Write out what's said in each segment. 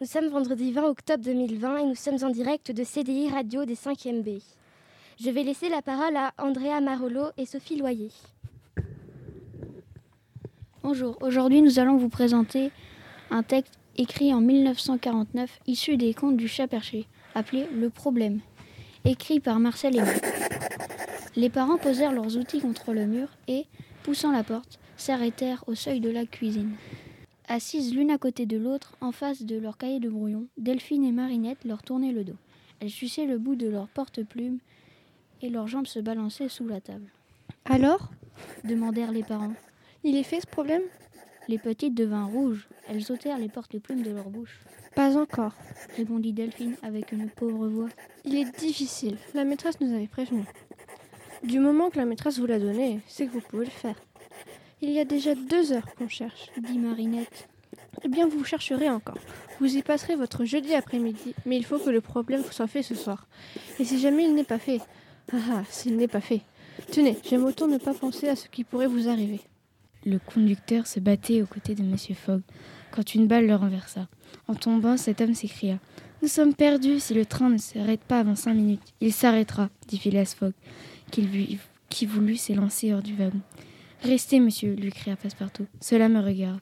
Nous sommes vendredi 20 octobre 2020 et nous sommes en direct de CDI Radio des 5e B. Je vais laisser la parole à Andrea Marolo et Sophie Loyer. Bonjour, aujourd'hui nous allons vous présenter un texte écrit en 1949 issu des contes du chat perché, appelé Le problème, écrit par Marcel Aimé. Les parents posèrent leurs outils contre le mur et, poussant la porte, s'arrêtèrent au seuil de la cuisine. Assises l'une à côté de l'autre, en face de leur cahier de brouillon, Delphine et Marinette leur tournaient le dos. Elles suçaient le bout de leur porte-plume et leurs jambes se balançaient sous la table. Alors? demandèrent les parents. Il est fait ce problème? Les petites devinrent rouges. Elles ôtèrent les porte-plumes de leur bouche. Pas encore, répondit Delphine avec une pauvre voix. Il est difficile. La maîtresse nous avait prévenu. Du moment que la maîtresse vous l'a donné, c'est que vous pouvez le faire. Il y a déjà deux heures qu'on cherche, dit Marinette. Eh bien, vous chercherez encore. Vous y passerez votre jeudi après-midi, mais il faut que le problème soit fait ce soir. Et si jamais il n'est pas fait, ah ah, s'il n'est pas fait. Tenez, j'aime autant ne pas penser à ce qui pourrait vous arriver. Le conducteur se battait aux côtés de M. Fogg quand une balle le renversa. En tombant, cet homme s'écria Nous sommes perdus si le train ne s'arrête pas avant cinq minutes. Il s'arrêtera, dit Phileas Fogg, qui, qui voulut s'élancer hors du wagon. Restez, monsieur, lui cria Passepartout. Cela me regarde.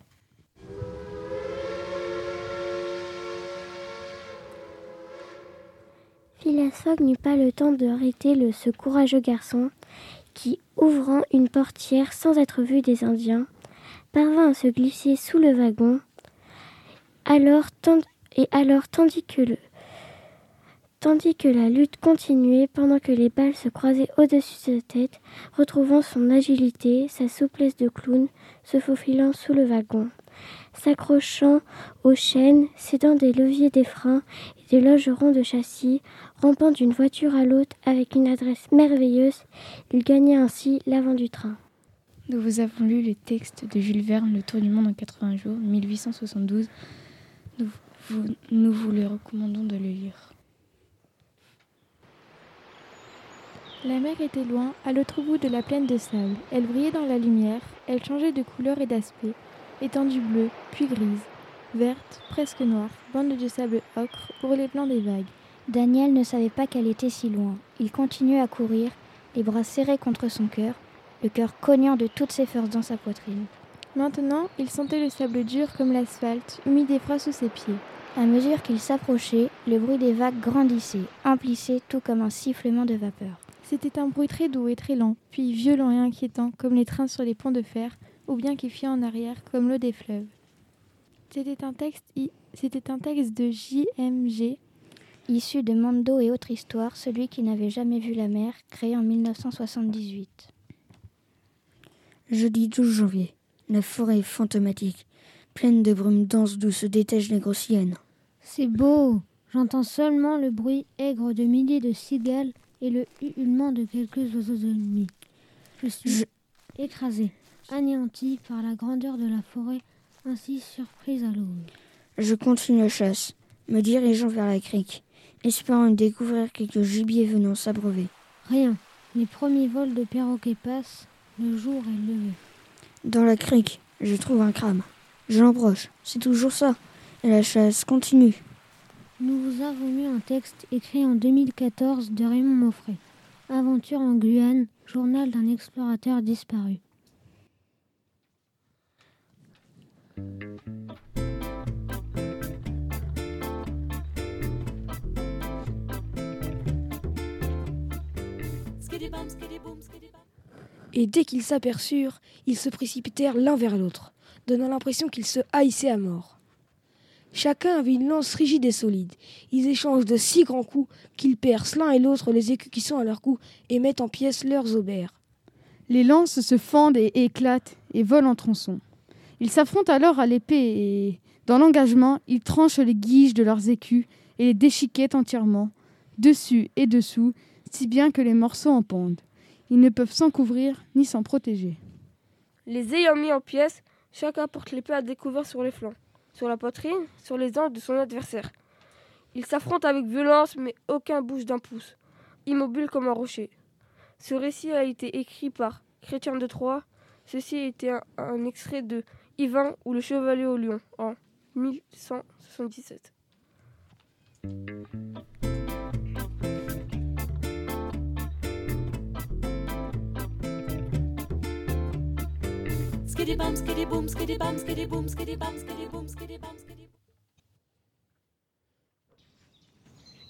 Phileas Fogg n'eut pas le temps d'arrêter ce courageux garçon qui, ouvrant une portière sans être vu des Indiens, parvint à se glisser sous le wagon. Alors, et alors, tandis que le, tandis que la lutte continuait pendant que les balles se croisaient au-dessus de sa tête, retrouvant son agilité, sa souplesse de clown, se faufilant sous le wagon, s'accrochant aux chaînes, cédant des leviers des freins et des longerons de châssis, rampant d'une voiture à l'autre avec une adresse merveilleuse, il gagna ainsi l'avant du train. Nous vous avons lu le texte de Jules Verne, Le Tour du monde en 80 jours, 1872. Nous vous, nous vous le recommandons de le lire. La mer était loin, à l'autre bout de la plaine de sable. Elle brillait dans la lumière, elle changeait de couleur et d'aspect, étendue bleue, puis grise, verte, presque noire, bande de sable ocre, pour les plans des vagues. Daniel ne savait pas qu'elle était si loin. Il continuait à courir, les bras serrés contre son cœur, le cœur cognant de toutes ses forces dans sa poitrine. Maintenant, il sentait le sable dur comme l'asphalte, humide et froid sous ses pieds. À mesure qu'il s'approchait, le bruit des vagues grandissait, amplissait tout comme un sifflement de vapeur. C'était un bruit très doux et très lent, puis violent et inquiétant, comme les trains sur les ponts de fer, ou bien qui fuient en arrière, comme l'eau des fleuves. C'était un texte, c'était un texte de J.M.G. issu de Mando et autres histoires, celui qui n'avait jamais vu la mer, créé en 1978. Jeudi 12 janvier. La forêt est fantomatique, pleine de brumes denses d'où se détachent les grosses C'est beau. J'entends seulement le bruit aigre de milliers de cigales et le ululement de quelques oiseaux nuit. Je suis Je... écrasé, anéanti par la grandeur de la forêt, ainsi surprise à l'aube. Je continue la chasse, me dirigeant vers la crique, espérant y découvrir quelques gibiers venant s'abreuver. Rien. Les premiers vols de perroquets passent, le jour est levé. Dans la crique, je trouve un crâne. Je l'embroche, c'est toujours ça. Et la chasse continue. Nous vous avons lu un texte écrit en 2014 de Raymond Moffret. Aventure en Guyane, journal d'un explorateur disparu. Et dès qu'ils s'aperçurent, ils se précipitèrent l'un vers l'autre, donnant l'impression qu'ils se haïssaient à mort. Chacun avait une lance rigide et solide. Ils échangent de si grands coups qu'ils percent l'un et l'autre les écus qui sont à leur cou et mettent en pièces leurs aubères. Les lances se fendent et éclatent et volent en tronçons. Ils s'affrontent alors à l'épée et, dans l'engagement, ils tranchent les guiges de leurs écus et les déchiquettent entièrement, dessus et dessous, si bien que les morceaux en pendent. Ils ne peuvent s'en couvrir ni s'en protéger. Les ayant mis en pièces, chacun porte l'épée à découvert sur les flancs sur la poitrine, sur les angles de son adversaire. Ils s'affrontent avec violence, mais aucun bouge d'un pouce, immobile comme un rocher. Ce récit a été écrit par Chrétien de Troyes. Ceci était un, un extrait de Yvain ou le chevalier au lion en 1177.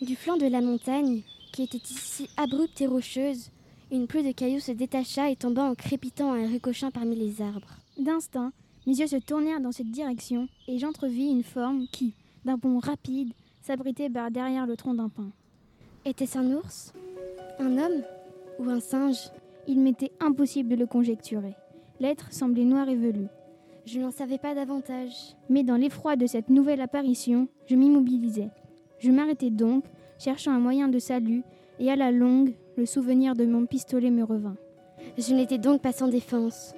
Du flanc de la montagne, qui était ici abrupte et rocheuse, une pluie de cailloux se détacha et tomba en crépitant et ricochant parmi les arbres. D'instinct, mes yeux se tournèrent dans cette direction et j'entrevis une forme qui, d'un bond rapide, s'abritait derrière le tronc d'un pin. Était-ce un ours Un homme Ou un singe? Il m'était impossible de le conjecturer. L'être semblait noir et velu. Je n'en savais pas davantage. Mais dans l'effroi de cette nouvelle apparition, je m'immobilisai. Je m'arrêtai donc, cherchant un moyen de salut, et à la longue, le souvenir de mon pistolet me revint. Je n'étais donc pas sans défense.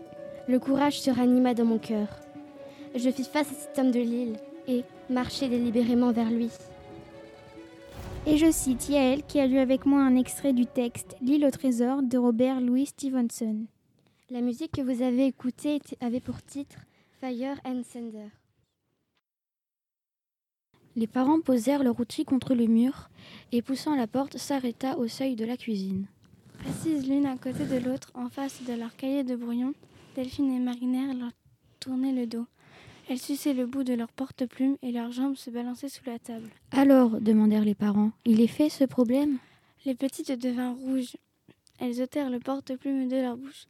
Le courage se ranima dans mon cœur. Je fis face à cet homme de l'île et marchai délibérément vers lui. Et je cite Yael qui a lu avec moi un extrait du texte L'île au trésor de Robert Louis Stevenson. La musique que vous avez écoutée avait pour titre Fire and Thunder. Les parents posèrent leur outil contre le mur et poussant la porte s'arrêta au seuil de la cuisine. Assises l'une à côté de l'autre en face de leur cahier de brouillon, Delphine et Marinaire leur tournaient le dos. Elles suçaient le bout de leur porte-plume et leurs jambes se balançaient sous la table. Alors, demandèrent les parents, il est fait ce problème? Les petites devinrent rouges. Elles ôtèrent le porte-plume de leur bouche.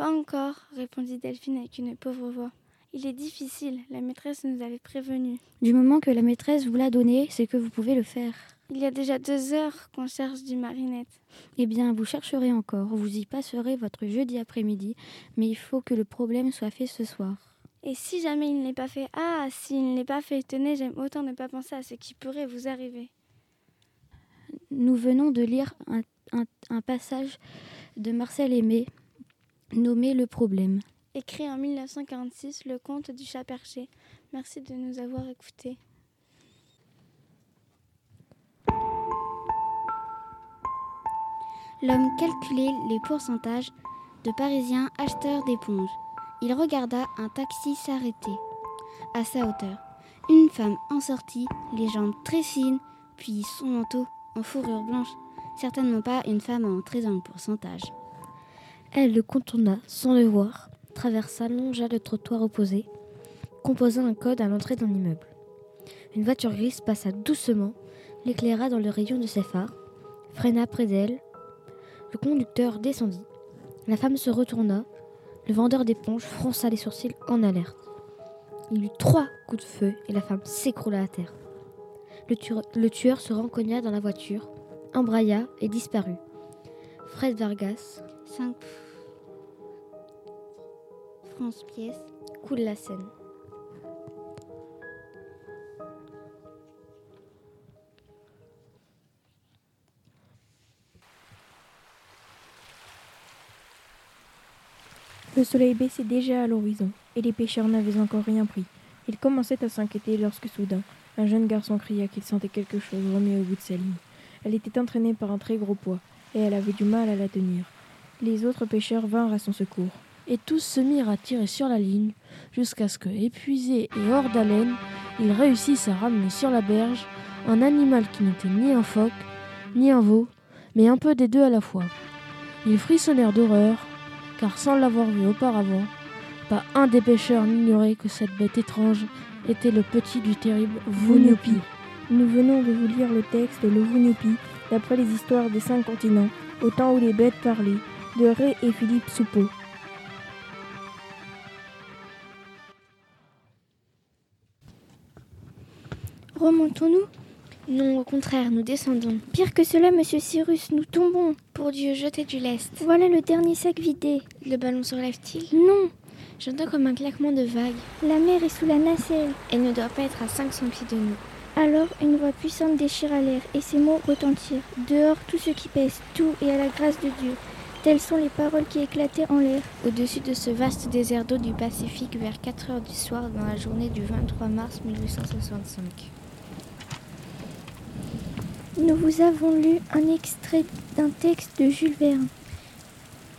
Pas encore, répondit Delphine avec une pauvre voix. Il est difficile, la maîtresse nous avait prévenus. Du moment que la maîtresse vous l'a donné, c'est que vous pouvez le faire. Il y a déjà deux heures qu'on cherche du marinette. Eh bien, vous chercherez encore, vous y passerez votre jeudi après-midi, mais il faut que le problème soit fait ce soir. Et si jamais il n'est pas fait Ah, s'il n'est pas fait, tenez, j'aime autant ne pas penser à ce qui pourrait vous arriver. Nous venons de lire un, un, un passage de Marcel Aimé nommé Le problème. Écrit en 1946, le conte du chat perché. Merci de nous avoir écoutés. L'homme calculait les pourcentages de Parisiens acheteurs d'éponges. Il regarda un taxi s'arrêter à sa hauteur. Une femme en sortit, les jambes très fines, puis son manteau en fourrure blanche. Certainement pas une femme à entrer dans le pourcentage. Elle le contourna sans le voir, traversa, longea le trottoir opposé, composa un code à l'entrée d'un immeuble. Une voiture grise passa doucement, l'éclaira dans le rayon de ses phares, freina près d'elle. Le conducteur descendit. La femme se retourna. Le vendeur d'éponges fronça les sourcils en alerte. Il eut trois coups de feu et la femme s'écroula à terre. Le tueur, se rencogna dans la voiture, embraya et disparut. Fred Vargas, 5 francs pièces, coule la scène. Le soleil baissait déjà à l'horizon, et les pêcheurs n'avaient encore rien pris. Ils commençaient à s'inquiéter lorsque soudain, un jeune garçon cria qu'il sentait quelque chose remis au bout de sa ligne. Elle était entraînée par un très gros poids, et elle avait du mal à la tenir. Les autres pêcheurs vinrent à son secours. Et tous se mirent à tirer sur la ligne, jusqu'à ce que, épuisés et hors d'haleine, ils réussissent à ramener sur la berge un animal qui n'était ni un phoque, ni un veau, mais un peu des deux à la fois. Ils frissonnèrent d'horreur, car sans l'avoir vu auparavant, pas un des pêcheurs n'ignorait que cette bête étrange était le petit du terrible Vunupi. Nous venons de vous lire le texte Le Vunupi, d'après les histoires des cinq continents, au temps où les bêtes parlaient, et Philippe Soupeau. Remontons-nous Non, au contraire, nous descendons. Pire que cela, monsieur Cyrus, nous tombons. Pour Dieu, jetez du lest. Voilà le dernier sac vidé. Le ballon se relève-t-il Non. J'entends comme un claquement de vagues. La mer est sous la nacelle. Elle ne doit pas être à 500 pieds de nous. Alors une voix puissante déchira l'air et ces mots retentirent. Dehors tout ce qui pèse, tout est à la grâce de Dieu. Telles sont les paroles qui éclataient en l'air. Au-dessus de ce vaste désert d'eau du Pacifique, vers 4 heures du soir, dans la journée du 23 mars 1865. Nous vous avons lu un extrait d'un texte de Jules Verne.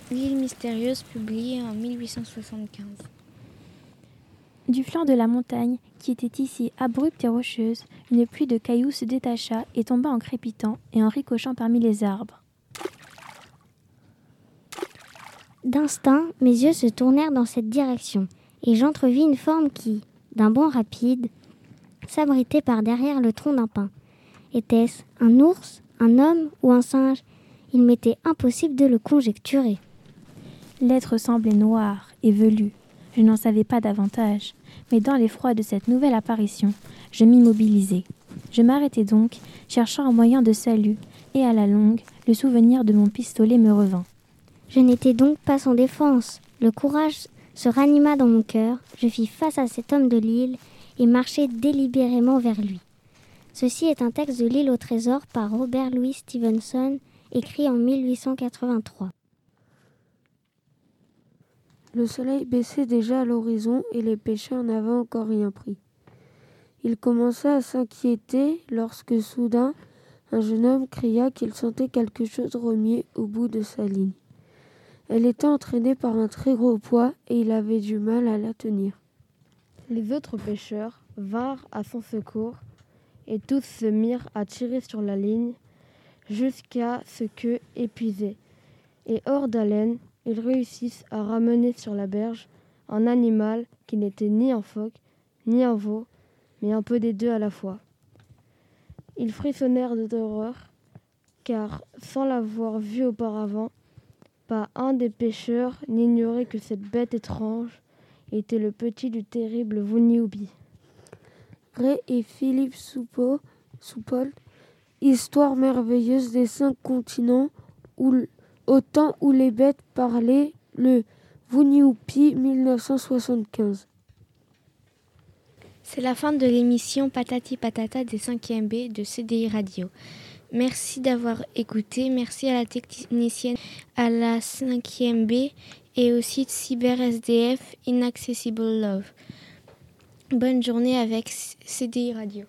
L'île mystérieuse, publiée en 1875. Du flanc de la montagne, qui était ici abrupte et rocheuse, une pluie de cailloux se détacha et tomba en crépitant et en ricochant parmi les arbres. D'instinct, mes yeux se tournèrent dans cette direction, et j'entrevis une forme qui, d'un bond rapide, s'abritait par derrière le tronc d'un pin. Était-ce un ours, un homme ou un singe? Il m'était impossible de le conjecturer. L'être semblait noir et velu. Je n'en savais pas davantage, mais dans l'effroi de cette nouvelle apparition, je m'immobilisai. Je m'arrêtai donc, cherchant un moyen de salut, et à la longue, le souvenir de mon pistolet me revint. Je n'étais donc pas sans défense. Le courage se ranima dans mon cœur. Je fis face à cet homme de l'île et marchai délibérément vers lui. Ceci est un texte de L'île au trésor par Robert Louis Stevenson, écrit en 1883. Le soleil baissait déjà à l'horizon et les pêcheurs n'avaient encore rien pris. Il commença à s'inquiéter lorsque soudain un jeune homme cria qu'il sentait quelque chose remuer au bout de sa ligne. Elle était entraînée par un très gros poids et il avait du mal à la tenir. Les autres pêcheurs vinrent à son secours et tous se mirent à tirer sur la ligne jusqu'à ce que, épuisés et hors d'haleine, ils réussissent à ramener sur la berge un animal qui n'était ni un phoque, ni un veau, mais un peu des deux à la fois. Ils frissonnèrent d'horreur, car sans l'avoir vu auparavant, pas un des pêcheurs n'ignorait que cette bête étrange était le petit du terrible Vounioubi. Ray et Philippe Soupol, Histoire merveilleuse des cinq continents, où, au temps où les bêtes parlaient, le Vounioupi 1975. C'est la fin de l'émission Patati Patata des 5e B de CDI Radio. Merci d'avoir écouté. Merci à la technicienne à la 5e B et au site CyberSDF Inaccessible Love. Bonne journée avec CDI Radio.